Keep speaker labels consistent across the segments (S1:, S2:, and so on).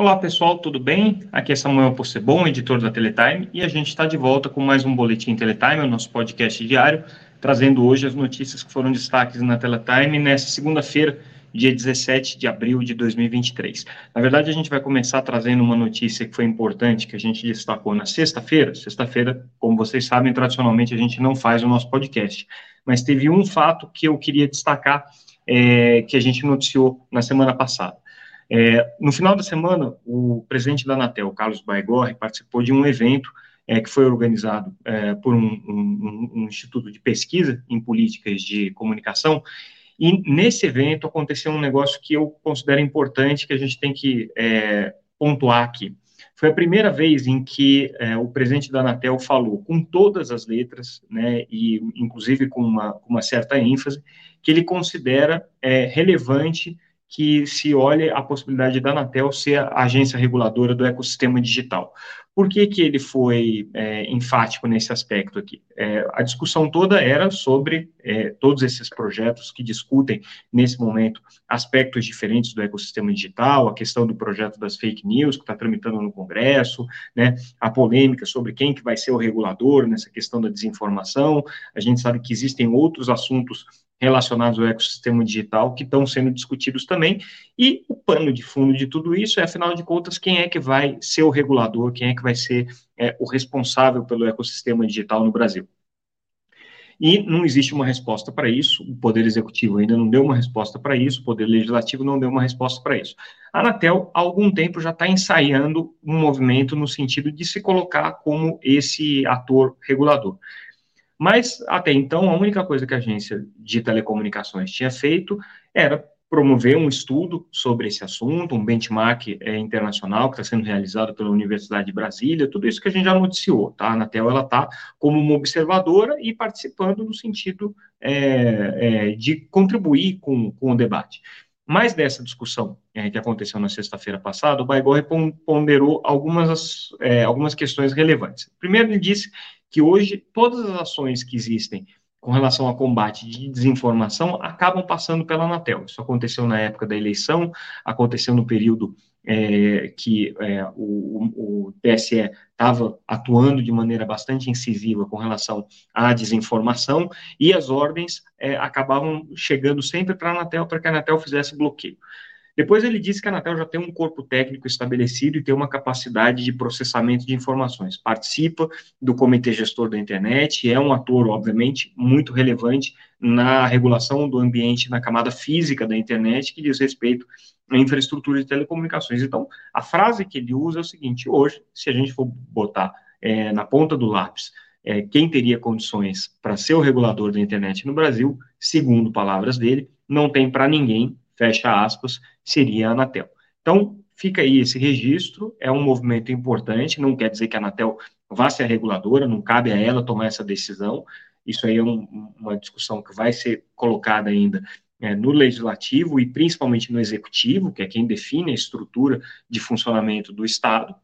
S1: Olá pessoal, tudo bem? Aqui é Samuel Possebon, editor da Teletime, e a gente está de volta com mais um Boletim Teletime, o nosso podcast diário, trazendo hoje as notícias que foram destaques na Teletime nessa segunda-feira, dia 17 de abril de 2023. Na verdade, a gente vai começar trazendo uma notícia que foi importante, que a gente destacou na sexta-feira. Sexta-feira, como vocês sabem, tradicionalmente a gente não faz o nosso podcast, mas teve um fato que eu queria destacar, é, que a gente noticiou na semana passada. É, no final da semana, o presidente da Anatel, Carlos Baigorre, participou de um evento é, que foi organizado é, por um, um, um, instituto de pesquisa em políticas de comunicação, e nesse evento aconteceu um negócio que eu considero importante, que a gente tem que é, pontuar aqui. Foi a primeira vez em que é, o presidente da Anatel falou com todas as letras, né, e inclusive com uma, uma certa ênfase, que ele considera é, relevante que se olhe a possibilidade da Anatel ser a agência reguladora do ecossistema digital. Por que, que ele foi é, enfático nesse aspecto aqui? É, a discussão toda era sobre é, todos esses projetos que discutem, nesse momento, aspectos diferentes do ecossistema digital, a questão do projeto das fake news, que está tramitando no Congresso, né, a polêmica sobre quem que vai ser o regulador nessa questão da desinformação. A gente sabe que existem outros assuntos relacionados ao ecossistema digital que estão sendo discutidos também, e o pano de fundo de tudo isso é, afinal de contas, quem é que vai ser o regulador, quem é que vai ser é, o responsável pelo ecossistema digital no Brasil. E não existe uma resposta para isso, o Poder Executivo ainda não deu uma resposta para isso, o Poder Legislativo não deu uma resposta para isso. A Anatel, há algum tempo, já está ensaiando um movimento no sentido de se colocar como esse ator regulador. Mas, até então, a única coisa que a agência de telecomunicações tinha feito era promover um estudo sobre esse assunto, um benchmark é, internacional que está sendo realizado pela Universidade de Brasília, tudo isso que a gente já noticiou, tá? A Anatel, ela está como uma observadora e participando no sentido é, é, de contribuir com, com o debate. Mais dessa discussão que aconteceu na sexta-feira passada, o Baigorre ponderou algumas, algumas questões relevantes. Primeiro, ele disse que hoje todas as ações que existem com relação ao combate de desinformação acabam passando pela Anatel. Isso aconteceu na época da eleição, aconteceu no período é, que é, o, o, TSE estava atuando de maneira bastante incisiva com relação à desinformação, e as ordens é, acabavam chegando sempre para a Anatel, para que a Anatel fizesse bloqueio. Depois ele disse que a Anatel já tem um corpo técnico estabelecido e tem uma capacidade de processamento de informações. Participa do comitê gestor da internet, é um ator, obviamente, muito relevante na regulação do ambiente na camada física da internet, que diz respeito à infraestrutura de telecomunicações. Então, a frase que ele usa é o seguinte: hoje, se a gente for botar é, na ponta do lápis é, quem teria condições para ser o regulador da internet no Brasil, segundo palavras dele, não tem para ninguém fecha aspas, seria a Anatel. Então, fica aí esse registro, é um movimento importante, não quer dizer que a Anatel vá ser a reguladora, não cabe a ela tomar essa decisão, isso aí é um, uma discussão que vai ser colocada ainda é, no legislativo e principalmente no executivo, que é quem define a estrutura de funcionamento do Estado,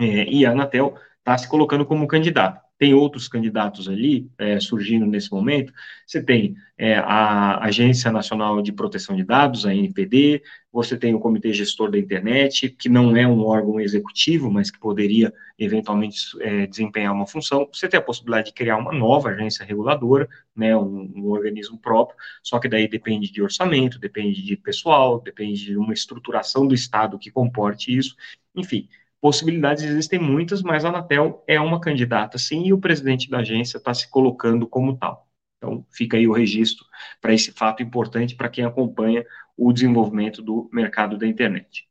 S1: é, e a Anatel está se colocando como candidata tem outros candidatos ali é, surgindo nesse momento. Você tem é, a Agência Nacional de Proteção de Dados, a NPD, você tem o Comitê Gestor da Internet, que não é um órgão executivo, mas que poderia eventualmente é, desempenhar uma função. Você tem a possibilidade de criar uma nova agência reguladora, né, um, um organismo próprio, só que daí depende de orçamento, depende de pessoal, depende de uma estruturação do Estado que comporte isso. Enfim, Possibilidades existem muitas, mas a Anatel é uma candidata, sim, e o presidente da agência está se colocando como tal. Então, fica aí o registro para esse fato importante para quem acompanha o desenvolvimento do mercado da internet.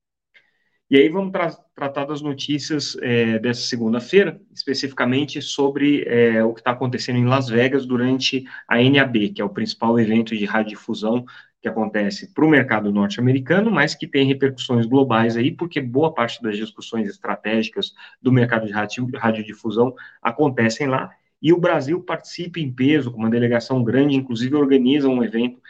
S1: E aí vamos tra tratar das notícias é, dessa segunda-feira, especificamente sobre é, o que está acontecendo em Las Vegas durante a NAB, que é o principal evento de radiodifusão que acontece para o mercado norte-americano, mas que tem repercussões globais aí, porque boa parte das discussões estratégicas do mercado de radiodifusão acontecem lá, e o Brasil participa em peso, com uma delegação grande, inclusive organiza um evento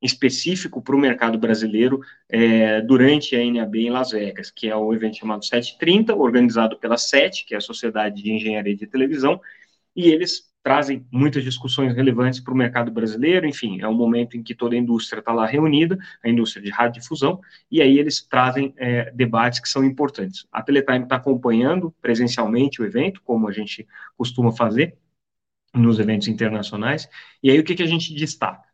S1: específico para o mercado brasileiro é, durante a NAB em Las Vegas, que é o evento chamado 730, organizado pela SET, que é a Sociedade de Engenharia de Televisão, e eles trazem muitas discussões relevantes para o mercado brasileiro, enfim, é um momento em que toda a indústria está lá reunida, a indústria de radiodifusão, e aí eles trazem é, debates que são importantes. A Teletime está acompanhando presencialmente o evento, como a gente costuma fazer nos eventos internacionais, e aí o que, que a gente destaca?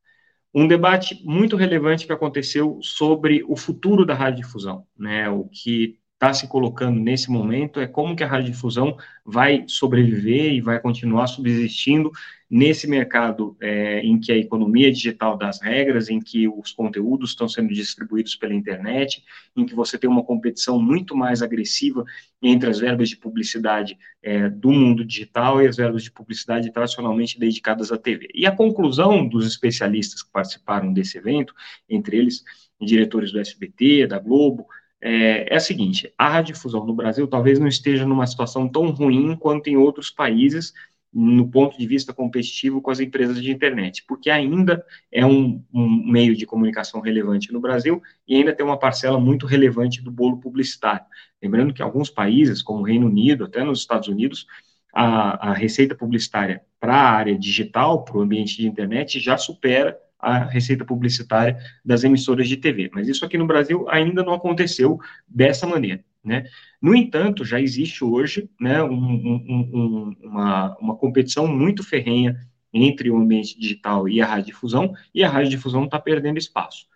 S1: Um debate muito relevante que aconteceu sobre o futuro da radiodifusão, né, o que está se colocando nesse momento é como que a radiodifusão vai sobreviver e vai continuar subsistindo nesse mercado é, em que a economia digital das regras, em que os conteúdos estão sendo distribuídos pela internet, em que você tem uma competição muito mais agressiva entre as verbas de publicidade é, do mundo digital e as verbas de publicidade tradicionalmente dedicadas à TV. E a conclusão dos especialistas que participaram desse evento, entre eles diretores do SBT, da Globo, é, é a seguinte: a radiodifusão no Brasil talvez não esteja numa situação tão ruim quanto em outros países, no ponto de vista competitivo com as empresas de internet, porque ainda é um, um, meio de comunicação relevante no Brasil e ainda tem uma parcela muito relevante do bolo publicitário. Lembrando que alguns países, como o Reino Unido, até nos Estados Unidos, a, a receita publicitária para a área digital, para o ambiente de internet, já supera a receita publicitária das emissoras de TV. Mas isso aqui no Brasil ainda não aconteceu dessa maneira. Né? No entanto, já existe hoje né, um, um, um, uma, uma competição muito ferrenha entre o ambiente digital e a radiodifusão, e a radiodifusão está perdendo espaço.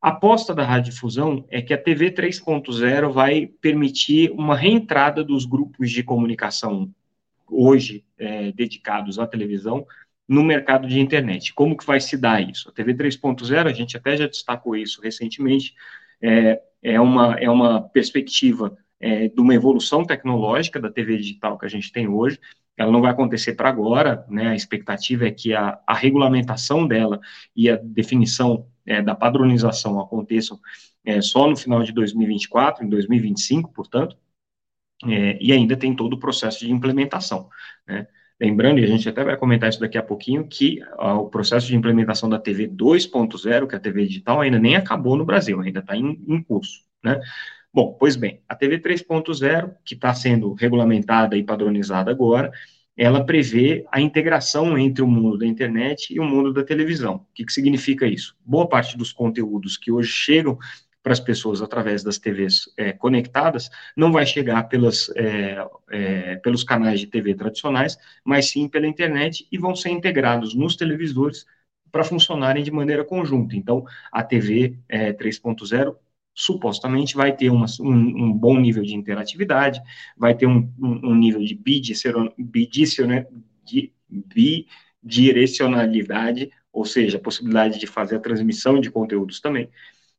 S1: A aposta da radiodifusão é que a TV 3.0 vai permitir uma reentrada dos grupos de comunicação hoje é, dedicados à televisão no mercado de internet. Como que vai se dar isso? A TV 3.0, a gente até já destacou isso recentemente, é, é, uma, é uma perspectiva é, de uma evolução tecnológica da TV digital que a gente tem hoje, ela não vai acontecer para agora, né, a expectativa é que a, a regulamentação dela e a definição é, da padronização aconteçam é, só no final de 2024, em 2025, portanto, é, e ainda tem todo o processo de implementação, né, Lembrando, e a gente até vai comentar isso daqui a pouquinho, que ó, o processo de implementação da TV 2.0, que é a TV digital, ainda nem acabou no Brasil, ainda está em, em curso, né? Bom, pois bem, a TV 3.0, que está sendo regulamentada e padronizada agora, ela prevê a integração entre o mundo da internet e o mundo da televisão. O que, que significa isso? Boa parte dos conteúdos que hoje chegam para as pessoas através das TVs é, conectadas, não vai chegar pelas, é, é, pelos canais de TV tradicionais, mas sim pela internet e vão ser integrados nos televisores para funcionarem de maneira conjunta. Então, a TV 3.0 é, supostamente vai ter uma, um, um, bom nível de interatividade, vai ter um, um, um nível de bidirecionalidade, ou seja, a possibilidade de fazer a transmissão de conteúdos também,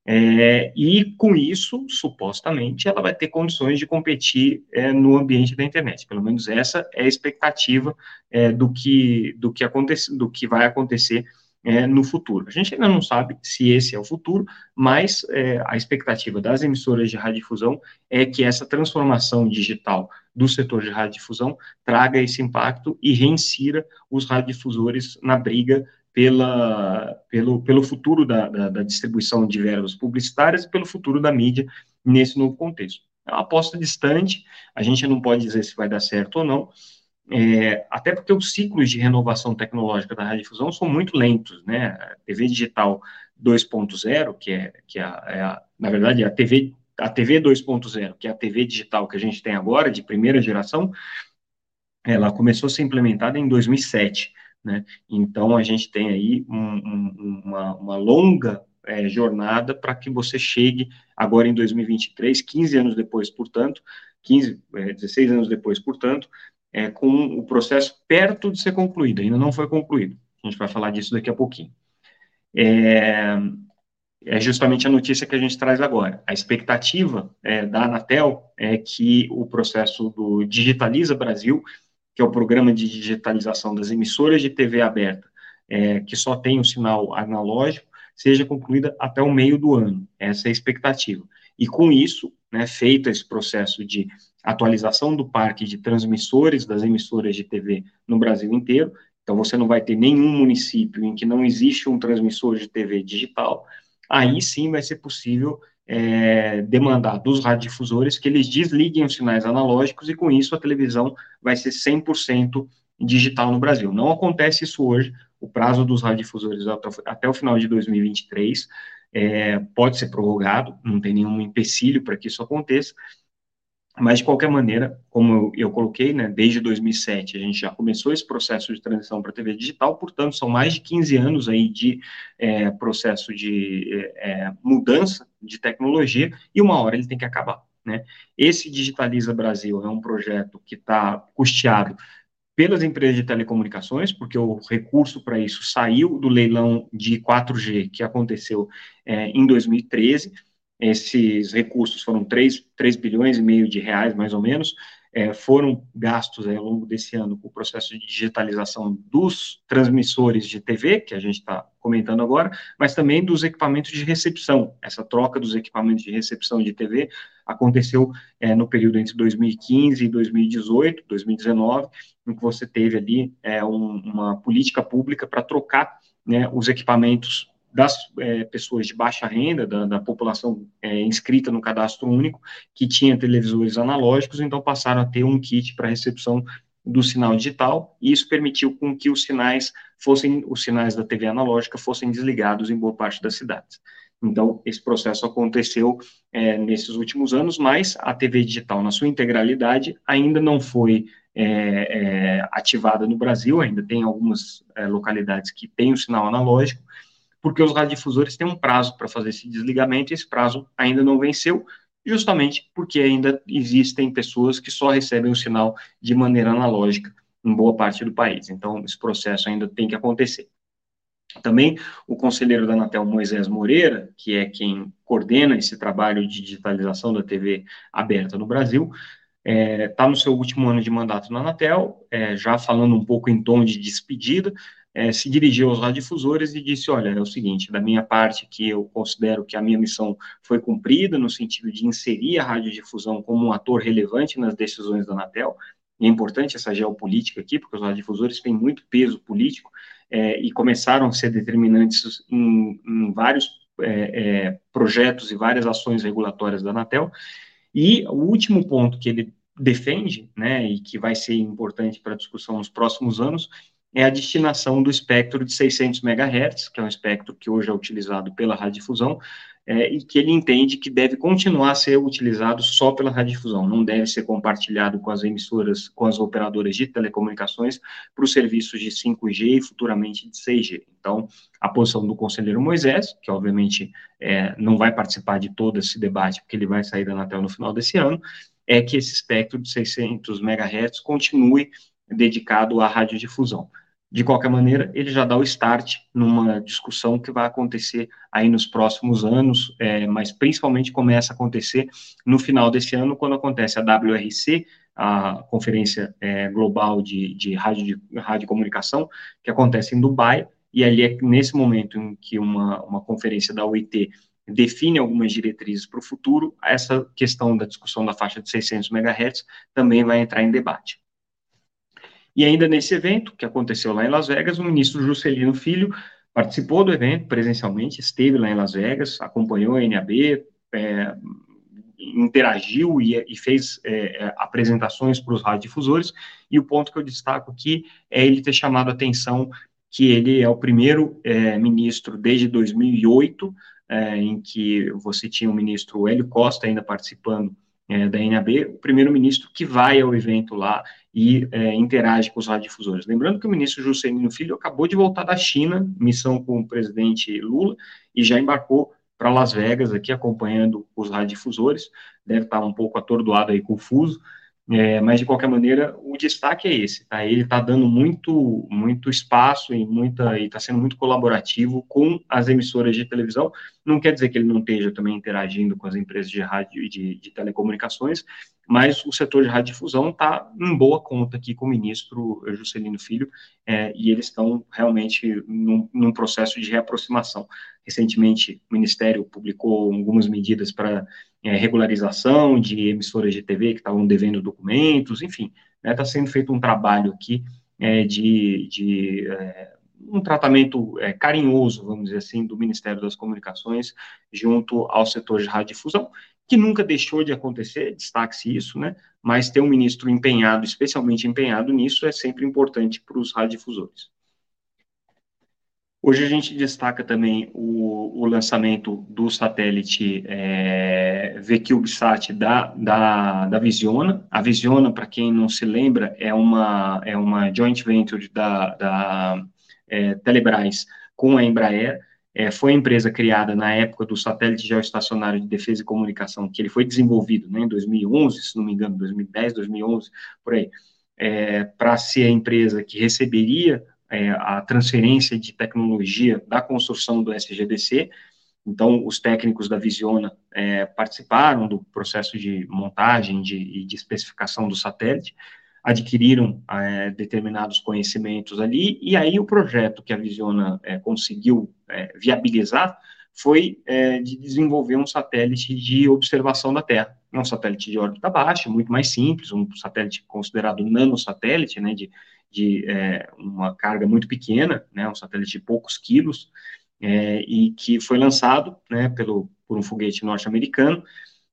S1: é, e com isso, supostamente, ela vai ter condições de competir é, no ambiente da internet. Pelo menos essa é a expectativa é, do, que, do, que acontece, do que vai acontecer é, no futuro. A gente ainda não sabe se esse é o futuro, mas é, a expectativa das emissoras de radiodifusão é que essa transformação digital do setor de radiodifusão traga esse impacto e reinsira os radiodifusores na briga pela, pelo, pelo futuro da, da, da, distribuição de verbas publicitárias e pelo futuro da mídia nesse novo contexto. É uma aposta distante, a gente não pode dizer se vai dar certo ou não, é, até porque os ciclos de renovação tecnológica da radiodifusão são muito lentos, né? A TV digital 2.0, que é, que é, é a, na verdade, a TV, a TV 2.0, que é a TV digital que a gente tem agora, de primeira geração, ela começou a ser implementada em 2007. Né? Então, a gente tem aí um, um, uma, uma, longa é, jornada para que você chegue agora em 2023, 15 anos depois, portanto, 15, é, 16 anos depois, portanto, é, com o processo perto de ser concluído, ainda não foi concluído. A gente vai falar disso daqui a pouquinho. É, é justamente a notícia que a gente traz agora. A expectativa é, da Anatel é que o processo do Digitaliza Brasil que é o programa de digitalização das emissoras de TV aberta, é, que só tem o um sinal analógico, seja concluída até o meio do ano. Essa é a expectativa. E com isso, né, feito esse processo de atualização do parque de transmissores das emissoras de TV no Brasil inteiro, então você não vai ter nenhum município em que não existe um transmissor de TV digital, aí sim vai ser possível é, demandar dos radiodifusores que eles desliguem os sinais analógicos e com isso a televisão vai ser 100% digital no Brasil. Não acontece isso hoje, o prazo dos radiodifusores até, até o final de 2023 é, pode ser prorrogado, não tem nenhum empecilho para que isso aconteça, mas, de qualquer maneira, como eu, coloquei, né, desde 2007 a gente já começou esse processo de transição para a TV digital, portanto, são mais de 15 anos aí de é, processo de é, é, mudança de tecnologia e uma hora ele tem que acabar. Né? Esse Digitaliza Brasil é um projeto que está custeado pelas empresas de telecomunicações, porque o recurso para isso saiu do leilão de 4G que aconteceu é, em 2013, esses recursos foram 3, 3 bilhões e meio de reais, mais ou menos, é, foram gastos ao longo desse ano com o processo de digitalização dos transmissores de TV, que a gente está comentando agora, mas também dos equipamentos de recepção. Essa troca dos equipamentos de recepção de TV aconteceu é, no período entre 2015 e 2018, 2019, em que você teve ali é, um, uma política pública para trocar né, os equipamentos das é, pessoas de baixa renda, da, da população é, inscrita no cadastro único, que tinha televisores analógicos, então passaram a ter um kit para recepção do sinal digital, e isso permitiu com que os sinais fossem, os sinais da TV analógica fossem desligados em boa parte das cidades. Então, esse processo aconteceu é, nesses últimos anos, mas a TV digital, na sua integralidade, ainda não foi é, é, ativada no Brasil, ainda tem algumas é, localidades que têm o sinal analógico, porque os radiodifusores têm um prazo para fazer esse desligamento e esse prazo ainda não venceu, justamente porque ainda existem pessoas que só recebem o sinal de maneira analógica em boa parte do país. Então, esse processo ainda tem que acontecer. Também o conselheiro da Anatel, Moisés Moreira, que é quem coordena esse trabalho de digitalização da TV aberta no Brasil, está é, tá no seu último ano de mandato na Anatel, é, já falando um pouco em tom de despedida, é, se dirigiu aos radiodifusores e disse, olha, é o seguinte, da minha parte que eu considero que a minha missão foi cumprida no sentido de inserir a radiodifusão como um ator relevante nas decisões da Anatel, e é importante essa geopolítica aqui, porque os radiodifusores têm muito peso político é, e começaram a ser determinantes em, em vários é, é, projetos e várias ações regulatórias da Anatel. E o último ponto que ele defende, né, e que vai ser importante para a discussão nos próximos anos, é a destinação do espectro de 600 MHz, que é um espectro que hoje é utilizado pela radiodifusão, é, e que ele entende que deve continuar a ser utilizado só pela radiodifusão, não deve ser compartilhado com as emissoras, com as operadoras de telecomunicações para os serviços de 5G e futuramente de 6G. Então, a posição do conselheiro Moisés, que obviamente é, não vai participar de todo esse debate, porque ele vai sair da Anatel no final desse ano, é que esse espectro de 600 MHz continue dedicado à radiodifusão. De qualquer maneira, ele já dá o start numa discussão que vai acontecer aí nos próximos anos, é, mas principalmente começa a acontecer no final desse ano, quando acontece a WRC, a Conferência é, Global de, de, rádio, de que acontece em Dubai, e ali é nesse momento em que uma, uma conferência da OIT define algumas diretrizes para o futuro, essa questão da discussão da faixa de 600 MHz também vai entrar em debate. E ainda nesse evento, que aconteceu lá em Las Vegas, o ministro Juscelino Filho participou do evento presencialmente, esteve lá em Las Vegas, acompanhou a NAB, é, interagiu e, e fez é, é apresentações para os radiodifusores, e o ponto que eu destaco aqui é ele ter chamado a atenção que ele é o primeiro é, ministro desde 2008, é, em que você tinha o ministro Hélio Costa ainda participando é, da NAB, o primeiro-ministro que vai ao evento lá e é, interage com os radiodifusores. Lembrando que o ministro Juscelino Filho acabou de voltar da China, missão com o presidente Lula, e já embarcou para Las Vegas aqui acompanhando os radiodifusores, deve estar um pouco atordoado aí, confuso, é, mas, de qualquer maneira, o destaque é esse, tá? Ele está dando muito, muito espaço e muita, está sendo muito colaborativo com as emissoras de televisão. Não quer dizer que ele não esteja também interagindo com as empresas de rádio e de, de telecomunicações, mas o setor de radiodifusão está em boa conta aqui com o ministro Juscelino Filho, é, e eles estão realmente num, num processo de reaproximação. Recentemente, o Ministério publicou algumas medidas para é, regularização de emissoras de TV que estavam devendo documentos, enfim, está né, tá sendo feito um trabalho aqui é, de, de é, um tratamento é, carinhoso, vamos dizer assim, do Ministério das Comunicações junto ao setor de radiodifusão, que nunca deixou de acontecer, destaque-se isso, né? Mas ter um ministro empenhado, especialmente empenhado nisso, é sempre importante para os radiodifusores. Hoje a gente destaca também o, o lançamento do satélite é, VCubeSat da, da, da Visiona. A Visiona, para quem não se lembra, é uma, é uma joint venture da, da é, Telebrás com a Embraer. É, foi a empresa criada na época do satélite geoestacionário de defesa e comunicação, que ele foi desenvolvido né, em 2011, se não me engano, 2010, 2011, por aí, é, para ser a empresa que receberia é, a transferência de tecnologia da construção do SGDC. Então, os técnicos da Visiona é, participaram do processo de montagem de, e de especificação do satélite, adquiriram é, determinados conhecimentos ali, e aí o projeto que a Visiona é, conseguiu é, viabilizar foi de desenvolver um satélite de observação da Terra. Um satélite de órbita baixa, muito mais simples, um satélite considerado nanosatélite, né, de de uma carga muito pequena, né, um satélite de poucos quilos, e que foi lançado né, pelo, por um foguete norte-americano,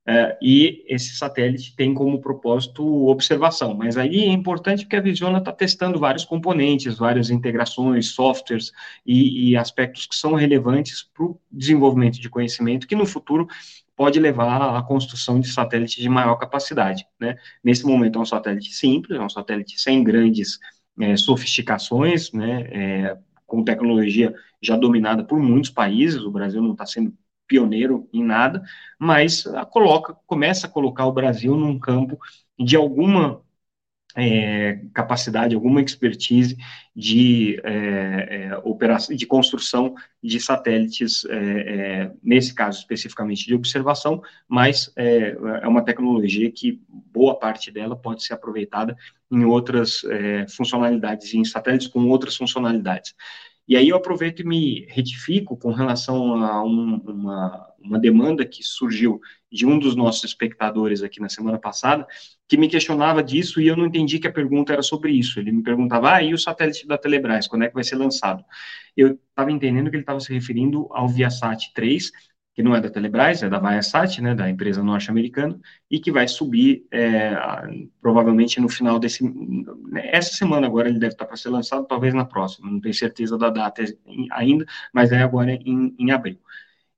S1: é, e esse satélite tem como propósito observação, mas aí é importante porque a Visiona está testando vários componentes, várias integrações, softwares e, e aspectos que são relevantes para o desenvolvimento de conhecimento, que no futuro pode levar à construção de satélites de maior capacidade. Né? Nesse momento é um satélite simples, é um satélite sem grandes é, sofisticações, né, é, com tecnologia já dominada por muitos países, o Brasil não está sendo pioneiro em nada, mas coloca, começa a colocar o Brasil num campo de alguma é, capacidade, alguma expertise de é, é, operação, de construção de satélites, é, é, nesse caso especificamente de observação, mas é, é, uma tecnologia que boa parte dela pode ser aproveitada em outras funcionalidades, em satélites com outras funcionalidades. E aí eu aproveito e me retifico com relação a um, uma, uma demanda que surgiu de um dos nossos espectadores aqui na semana passada, que me questionava disso e eu não entendi que a pergunta era sobre isso. Ele me perguntava, ah, e o satélite da Telebrás, quando é que vai ser lançado? Eu estava entendendo que ele estava se referindo ao Viasat 3, que não é da Telebrás, é da Viasat, né, da empresa norte-americana, e que vai subir é, provavelmente no final desse, essa semana agora ele deve estar para ser lançado, talvez na próxima, não tenho certeza da data ainda, mas é agora em, em abril.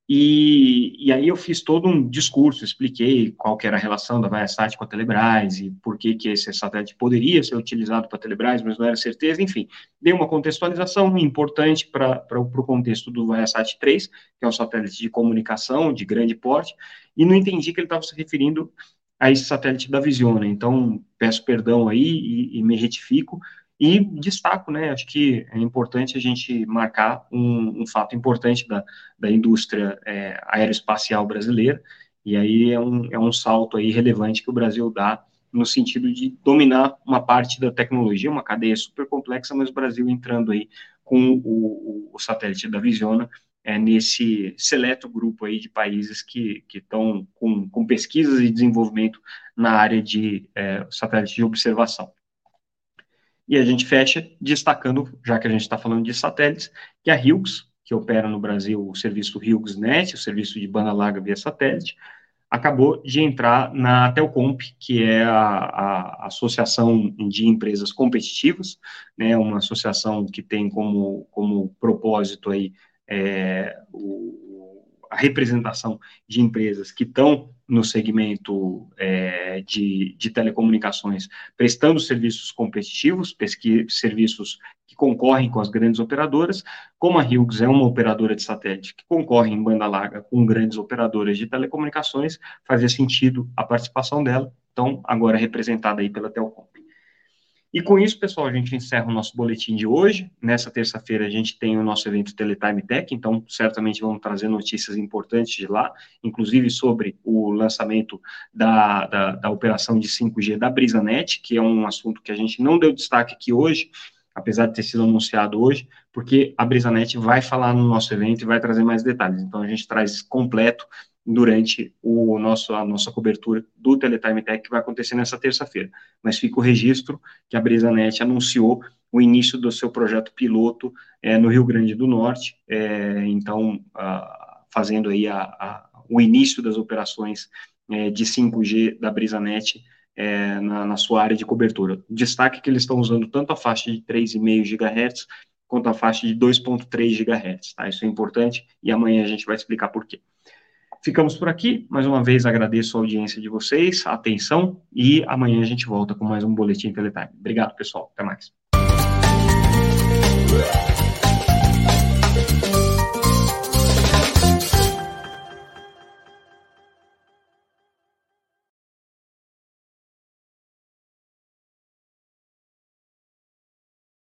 S1: E, e, aí eu fiz todo um discurso, expliquei qual que era a relação da Viasat com a Telebrás e por que, que esse satélite poderia ser utilizado para a Telebrás, mas não era certeza, enfim. Dei uma contextualização importante para o contexto do Viasat 3, que é um satélite de comunicação de grande porte, e não entendi que ele estava se referindo a esse satélite da Visiona. Então, peço perdão aí e, e me retifico, e destaco, né, acho que é importante a gente marcar um, um fato importante da, da indústria é, aeroespacial brasileira, e aí é um, é um salto aí relevante que o Brasil dá no sentido de dominar uma parte da tecnologia, uma cadeia super complexa, mas o Brasil entrando aí com o, o, satélite da Visiona é, nesse seleto grupo aí de países que estão com, com pesquisas e desenvolvimento na área de é, satélite de observação. E a gente fecha destacando, já que a gente está falando de satélites, que a Hughes, que opera no Brasil o serviço HughesNet, o serviço de banda larga via satélite, acabou de entrar na Telcomp, que é a, a, associação de empresas competitivas, né, uma associação que tem como, como propósito aí é, o, a representação de empresas que estão no segmento é, de, de, telecomunicações, prestando serviços competitivos, pesqui, serviços que concorrem com as grandes operadoras, como a Hughes é uma operadora de satélite que concorre em banda larga com grandes operadoras de telecomunicações, fazia sentido a participação dela, então agora representada aí pela Telcom. E com isso, pessoal, a gente encerra o nosso boletim de hoje. Nessa terça-feira a gente tem o nosso evento Teletime Tech, então certamente vamos trazer notícias importantes de lá, inclusive sobre o lançamento da, da, da operação de 5G da BrisaNet, que é um assunto que a gente não deu destaque aqui hoje, apesar de ter sido anunciado hoje, porque a BrisaNet vai falar no nosso evento e vai trazer mais detalhes. Então a gente traz completo durante o nosso, a nossa cobertura do Teletime Tech, que vai acontecer nessa terça-feira. Mas fica o registro que a BrisaNet anunciou o início do seu projeto piloto é, no Rio Grande do Norte, é, então, a, fazendo aí a, a, o início das operações é, de 5G da BrisaNet é, na, na, sua área de cobertura. Destaque que eles estão usando tanto a faixa de 3,5 GHz quanto a faixa de 2,3 GHz. Tá? Isso é importante e amanhã a gente vai explicar por quê. Ficamos por aqui. Mais uma vez agradeço a audiência de vocês, a atenção e amanhã a gente volta com mais um Boletim Teletime. Obrigado, pessoal. Até mais.